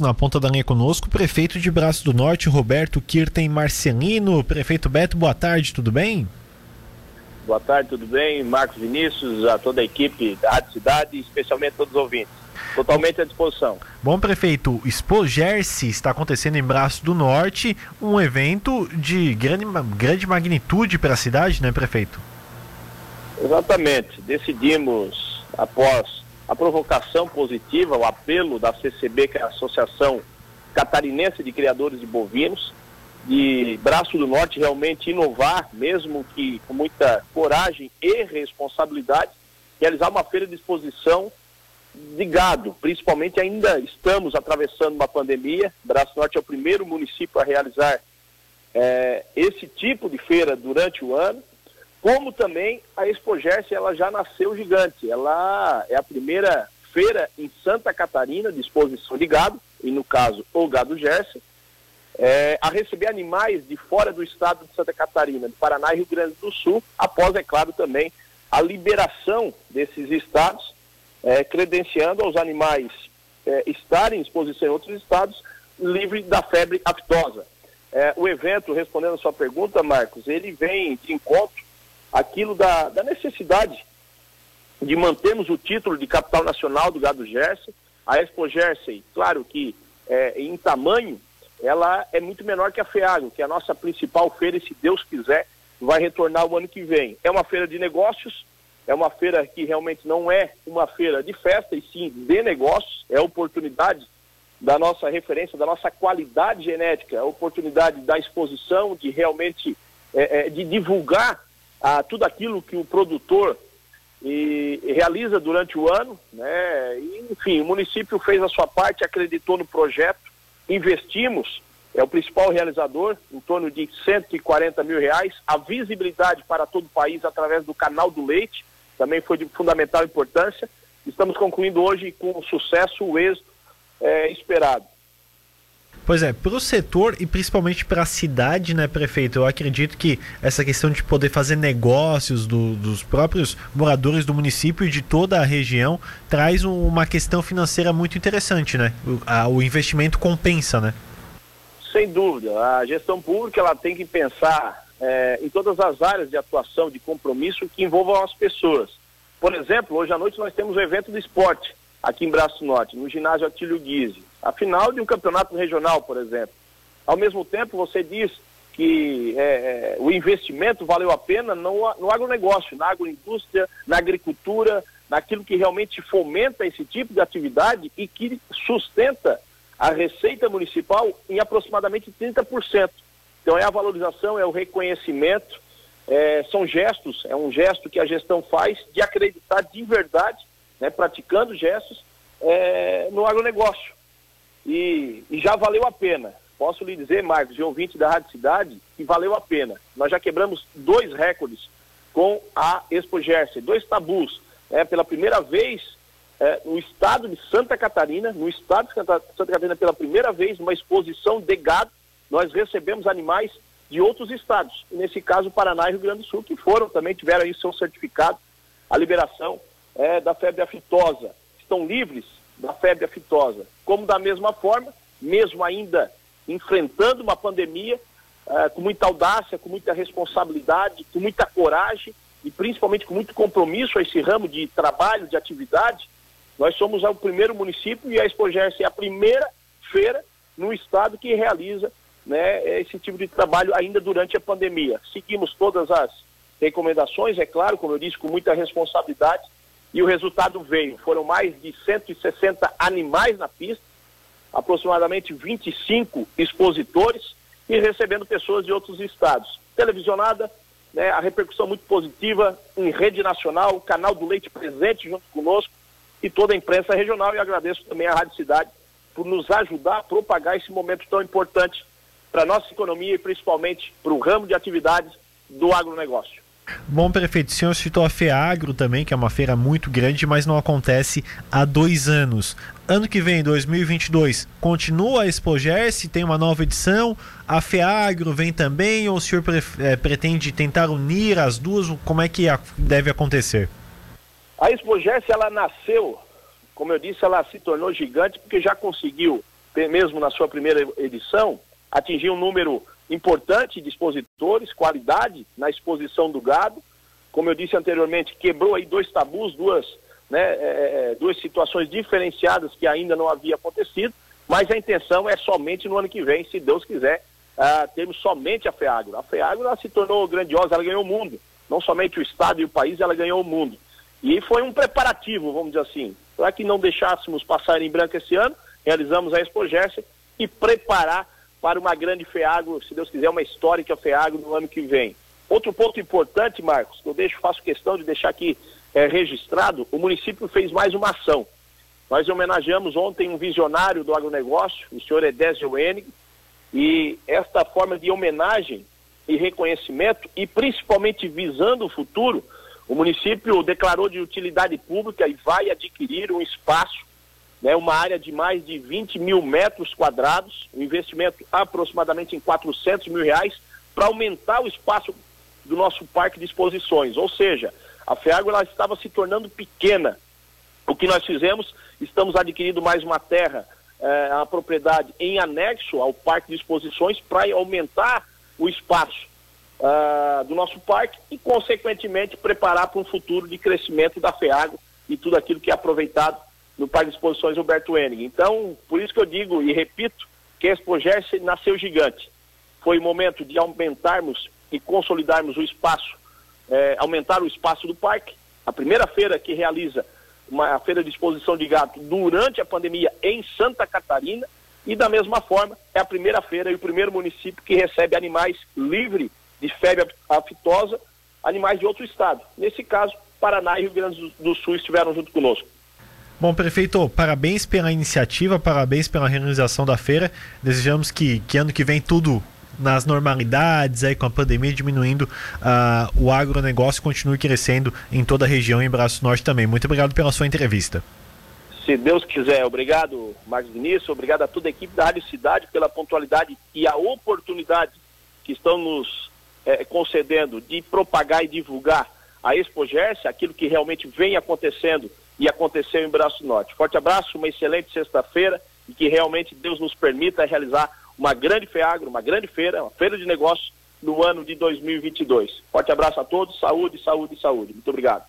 Na ponta da linha conosco, prefeito de Braço do Norte, Roberto Kirten Marcelino. Prefeito Beto, boa tarde, tudo bem? Boa tarde, tudo bem? Marcos Vinícius, a toda a equipe da Rádio Cidade, especialmente todos os ouvintes. Totalmente à disposição. Bom, prefeito, Expo Jersey está acontecendo em Braço do Norte, um evento de grande, grande magnitude para a cidade, né, prefeito? Exatamente. Decidimos, após a provocação positiva, o apelo da CCB, que é a Associação Catarinense de Criadores de Bovinos, de Braço do Norte realmente inovar, mesmo que com muita coragem e responsabilidade, realizar uma feira de exposição de gado, principalmente ainda estamos atravessando uma pandemia, Braço Norte é o primeiro município a realizar é, esse tipo de feira durante o ano, como também a Expo Gerse, ela já nasceu gigante. Ela é a primeira feira em Santa Catarina de exposição de gado, e no caso o gado Gerse, é, a receber animais de fora do estado de Santa Catarina, de Paraná e Rio Grande do Sul, após, é claro, também a liberação desses estados, é, credenciando aos animais é, estarem em exposição em outros estados, livre da febre aftosa. É, o evento, respondendo a sua pergunta, Marcos, ele vem de encontro aquilo da, da necessidade de mantermos o título de capital nacional do gado Jersey. A Expo Jersey, claro que é, em tamanho, ela é muito menor que a FEAGRO, que é a nossa principal feira, e se Deus quiser, vai retornar o ano que vem. É uma feira de negócios, é uma feira que realmente não é uma feira de festa, e sim de negócios, é oportunidade da nossa referência, da nossa qualidade genética, oportunidade da exposição, de realmente é, é, de divulgar a tudo aquilo que o produtor e, e realiza durante o ano, né? E, enfim, o município fez a sua parte, acreditou no projeto, investimos, é o principal realizador, em torno de 140 mil reais, a visibilidade para todo o país através do canal do leite, também foi de fundamental importância. Estamos concluindo hoje com sucesso o êxito é, esperado. Pois é, para o setor e principalmente para a cidade, né, prefeito? Eu acredito que essa questão de poder fazer negócios do, dos próprios moradores do município e de toda a região traz um, uma questão financeira muito interessante, né? O, a, o investimento compensa, né? Sem dúvida. A gestão pública ela tem que pensar é, em todas as áreas de atuação, de compromisso que envolvam as pessoas. Por exemplo, hoje à noite nós temos o evento do esporte aqui em Braço Norte, no ginásio Atílio Guise a final de um campeonato regional, por exemplo. Ao mesmo tempo, você diz que é, é, o investimento valeu a pena no, no agronegócio, na agroindústria, na agricultura, naquilo que realmente fomenta esse tipo de atividade e que sustenta a receita municipal em aproximadamente 30%. Então é a valorização, é o reconhecimento, é, são gestos, é um gesto que a gestão faz de acreditar de verdade, né, praticando gestos é, no agronegócio e, e já valeu a pena. Posso lhe dizer, Marcos, de ouvinte da Rádio Cidade, que valeu a pena. Nós já quebramos dois recordes com a Expo Jersey, dois tabus. É, pela primeira vez é, no estado de Santa Catarina, no estado de Santa, Catarina, pela primeira vez, numa exposição de gado, nós recebemos animais de outros estados, nesse caso Paraná e Rio Grande do Sul, que foram, também tiveram aí seu certificado, a liberação é, da febre aftosa. Estão livres da febre aftosa. Como da mesma forma, mesmo ainda enfrentando uma pandemia, uh, com muita audácia, com muita responsabilidade, com muita coragem e principalmente com muito compromisso a esse ramo de trabalho, de atividade, nós somos o primeiro município e a Expogerse é a primeira feira no estado que realiza né, esse tipo de trabalho ainda durante a pandemia. Seguimos todas as recomendações, é claro, como eu disse, com muita responsabilidade, e o resultado veio. Foram mais de 160 animais na pista, aproximadamente 25 expositores e recebendo pessoas de outros estados. Televisionada, né, a repercussão muito positiva em rede nacional, canal do Leite presente junto conosco e toda a imprensa regional. E agradeço também à Rádio Cidade por nos ajudar a propagar esse momento tão importante para a nossa economia e principalmente para o ramo de atividades do agronegócio. Bom, prefeito, o senhor citou a FEAGRO também, que é uma feira muito grande, mas não acontece há dois anos. Ano que vem, 2022, continua a Expogerse, tem uma nova edição, a FEAGRO vem também, ou o senhor pre é, pretende tentar unir as duas? Como é que deve acontecer? A Expogerse, ela nasceu, como eu disse, ela se tornou gigante porque já conseguiu mesmo na sua primeira edição, atingiu um número importante de expositores, qualidade na exposição do gado. Como eu disse anteriormente, quebrou aí dois tabus, duas, né, é, é duas situações diferenciadas que ainda não havia acontecido, mas a intenção é somente no ano que vem, se Deus quiser, uh, termos somente a FEAGRO. A FEAGRO ela se tornou grandiosa, ela ganhou o mundo. Não somente o Estado e o país, ela ganhou o mundo. E foi um preparativo, vamos dizer assim, para que não deixássemos passar em branco esse ano, realizamos a Expo e preparar para uma grande FEAGRO, se Deus quiser, uma histórica FEAGRO no ano que vem. Outro ponto importante, Marcos, que eu deixo, faço questão de deixar aqui é, registrado, o município fez mais uma ação. Nós homenageamos ontem um visionário do agronegócio, o senhor Edésio Enig, e esta forma de homenagem e reconhecimento, e principalmente visando o futuro, o município declarou de utilidade pública e vai adquirir um espaço né, uma área de mais de 20 mil metros quadrados, um investimento aproximadamente em 400 mil reais, para aumentar o espaço do nosso parque de exposições. Ou seja, a FEAGO ela estava se tornando pequena. O que nós fizemos, estamos adquirindo mais uma terra, eh, a propriedade em anexo ao parque de exposições para aumentar o espaço uh, do nosso parque e, consequentemente, preparar para um futuro de crescimento da FEAGO e tudo aquilo que é aproveitado no Parque de Exposições Roberto Henning. Então, por isso que eu digo e repito que a Expo nasceu gigante. Foi o momento de aumentarmos e consolidarmos o espaço, é, aumentar o espaço do parque. A primeira feira que realiza uma feira de exposição de gato durante a pandemia em Santa Catarina e da mesma forma é a primeira feira e o primeiro município que recebe animais livre de febre aftosa, animais de outro estado. Nesse caso, Paraná e Rio Grande do Sul estiveram junto conosco. Bom, prefeito, parabéns pela iniciativa, parabéns pela realização da feira. Desejamos que, que ano que vem tudo nas normalidades, aí com a pandemia diminuindo, uh, o agronegócio continue crescendo em toda a região e em Braço Norte também. Muito obrigado pela sua entrevista. Se Deus quiser, obrigado, Marcos Vinícius, obrigado a toda a equipe da Rádio Cidade pela pontualidade e a oportunidade que estão nos eh, concedendo de propagar e divulgar a Expo Gerse, aquilo que realmente vem acontecendo e aconteceu em Braço Norte. Forte abraço, uma excelente sexta-feira e que realmente Deus nos permita realizar uma grande FEAGRO, uma grande feira, uma feira de negócios no ano de 2022. Forte abraço a todos, saúde, saúde, saúde. Muito obrigado.